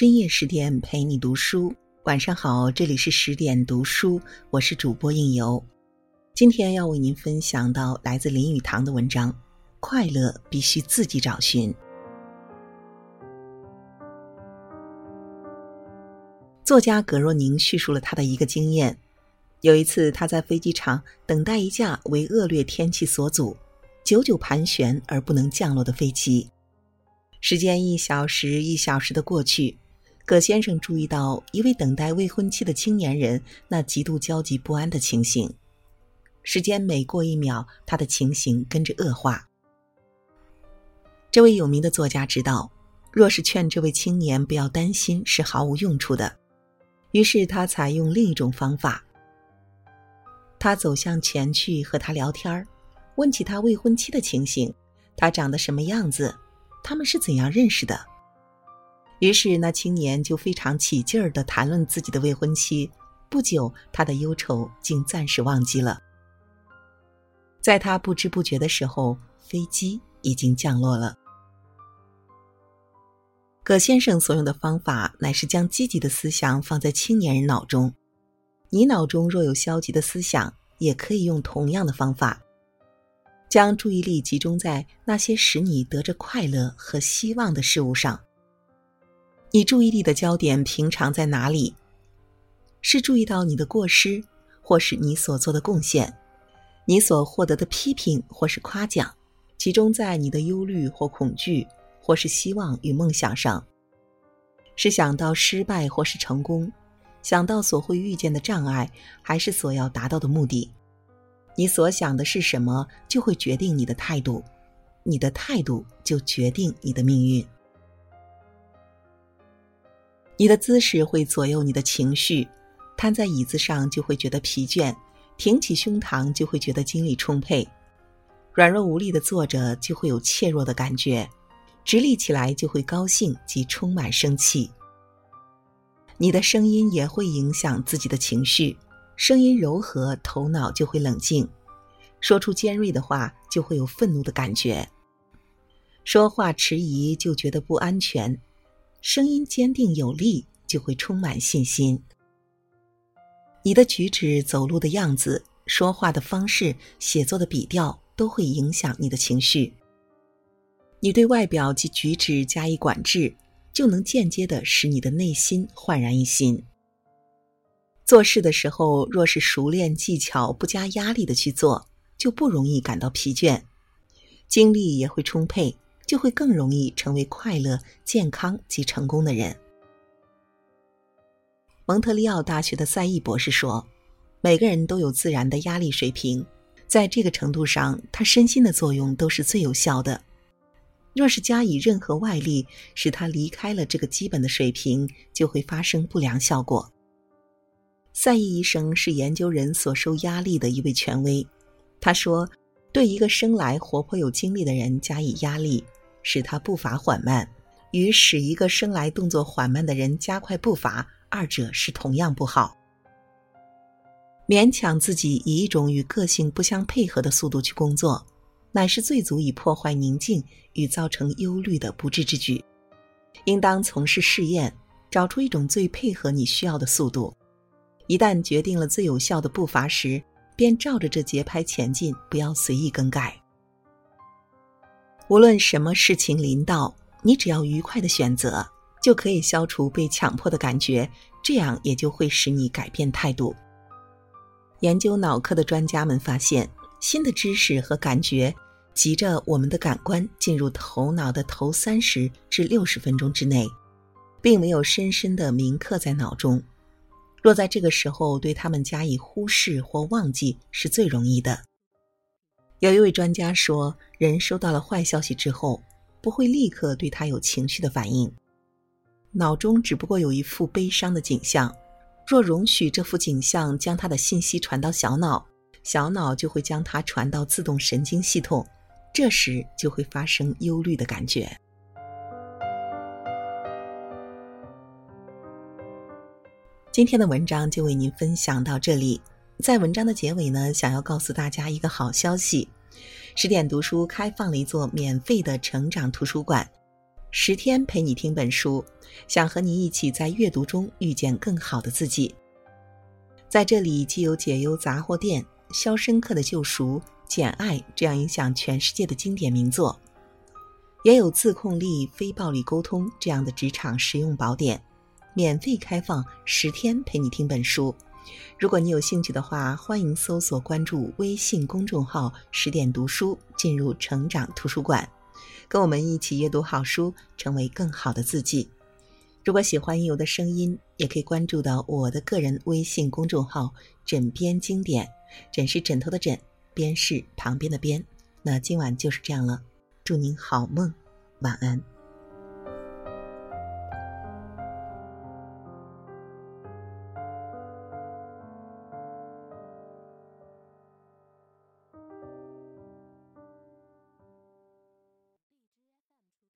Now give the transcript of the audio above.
深夜十点陪你读书，晚上好，这里是十点读书，我是主播应由。今天要为您分享到来自林语堂的文章：快乐必须自己找寻。作家葛若宁叙述了他的一个经验：有一次，他在飞机场等待一架为恶劣天气所阻、久久盘旋而不能降落的飞机。时间一小时一小时的过去，葛先生注意到一位等待未婚妻的青年人那极度焦急不安的情形。时间每过一秒，他的情形跟着恶化。这位有名的作家知道，若是劝这位青年不要担心，是毫无用处的。于是他采用另一种方法。他走向前去和他聊天儿，问起他未婚妻的情形，他长得什么样子。他们是怎样认识的？于是那青年就非常起劲儿的谈论自己的未婚妻。不久，他的忧愁竟暂时忘记了。在他不知不觉的时候，飞机已经降落了。葛先生所用的方法乃是将积极的思想放在青年人脑中。你脑中若有消极的思想，也可以用同样的方法。将注意力集中在那些使你得着快乐和希望的事物上。你注意力的焦点平常在哪里？是注意到你的过失，或是你所做的贡献，你所获得的批评或是夸奖，集中在你的忧虑或恐惧，或是希望与梦想上？是想到失败或是成功，想到所会遇见的障碍，还是所要达到的目的？你所想的是什么，就会决定你的态度；你的态度就决定你的命运。你的姿势会左右你的情绪，瘫在椅子上就会觉得疲倦，挺起胸膛就会觉得精力充沛，软弱无力的坐着就会有怯弱的感觉，直立起来就会高兴及充满生气。你的声音也会影响自己的情绪。声音柔和，头脑就会冷静；说出尖锐的话，就会有愤怒的感觉；说话迟疑，就觉得不安全；声音坚定有力，就会充满信心。你的举止、走路的样子、说话的方式、写作的笔调，都会影响你的情绪。你对外表及举止加以管制，就能间接的使你的内心焕然一新。做事的时候，若是熟练技巧、不加压力的去做，就不容易感到疲倦，精力也会充沛，就会更容易成为快乐、健康及成功的人。蒙特利奥大学的赛义博士说：“每个人都有自然的压力水平，在这个程度上，他身心的作用都是最有效的。若是加以任何外力，使他离开了这个基本的水平，就会发生不良效果。”赛义医生是研究人所受压力的一位权威。他说：“对一个生来活泼有精力的人加以压力，使他步伐缓慢，与使一个生来动作缓慢的人加快步伐，二者是同样不好。勉强自己以一种与个性不相配合的速度去工作，乃是最足以破坏宁静与造成忧虑的不智之举。应当从事试验，找出一种最配合你需要的速度。”一旦决定了最有效的步伐时，便照着这节拍前进，不要随意更改。无论什么事情临到，你只要愉快的选择，就可以消除被强迫的感觉，这样也就会使你改变态度。研究脑科的专家们发现，新的知识和感觉急着我们的感官进入头脑的头三十至六十分钟之内，并没有深深的铭刻在脑中。若在这个时候对他们加以忽视或忘记，是最容易的。有一位专家说，人收到了坏消息之后，不会立刻对他有情绪的反应，脑中只不过有一幅悲伤的景象。若容许这幅景象将他的信息传到小脑，小脑就会将它传到自动神经系统，这时就会发生忧虑的感觉。今天的文章就为您分享到这里。在文章的结尾呢，想要告诉大家一个好消息：十点读书开放了一座免费的成长图书馆。十天陪你听本书，想和你一起在阅读中遇见更好的自己。在这里，既有解忧杂货店、《肖申克的救赎》、《简爱》这样影响全世界的经典名作，也有自控力、非暴力沟通这样的职场实用宝典。免费开放十天陪你听本书。如果你有兴趣的话，欢迎搜索关注微信公众号“十点读书”，进入成长图书馆，跟我们一起阅读好书，成为更好的自己。如果喜欢悠悠的声音，也可以关注到我的个人微信公众号“枕边经典”，枕是枕头的枕，边是旁边的边。那今晚就是这样了，祝您好梦，晚安。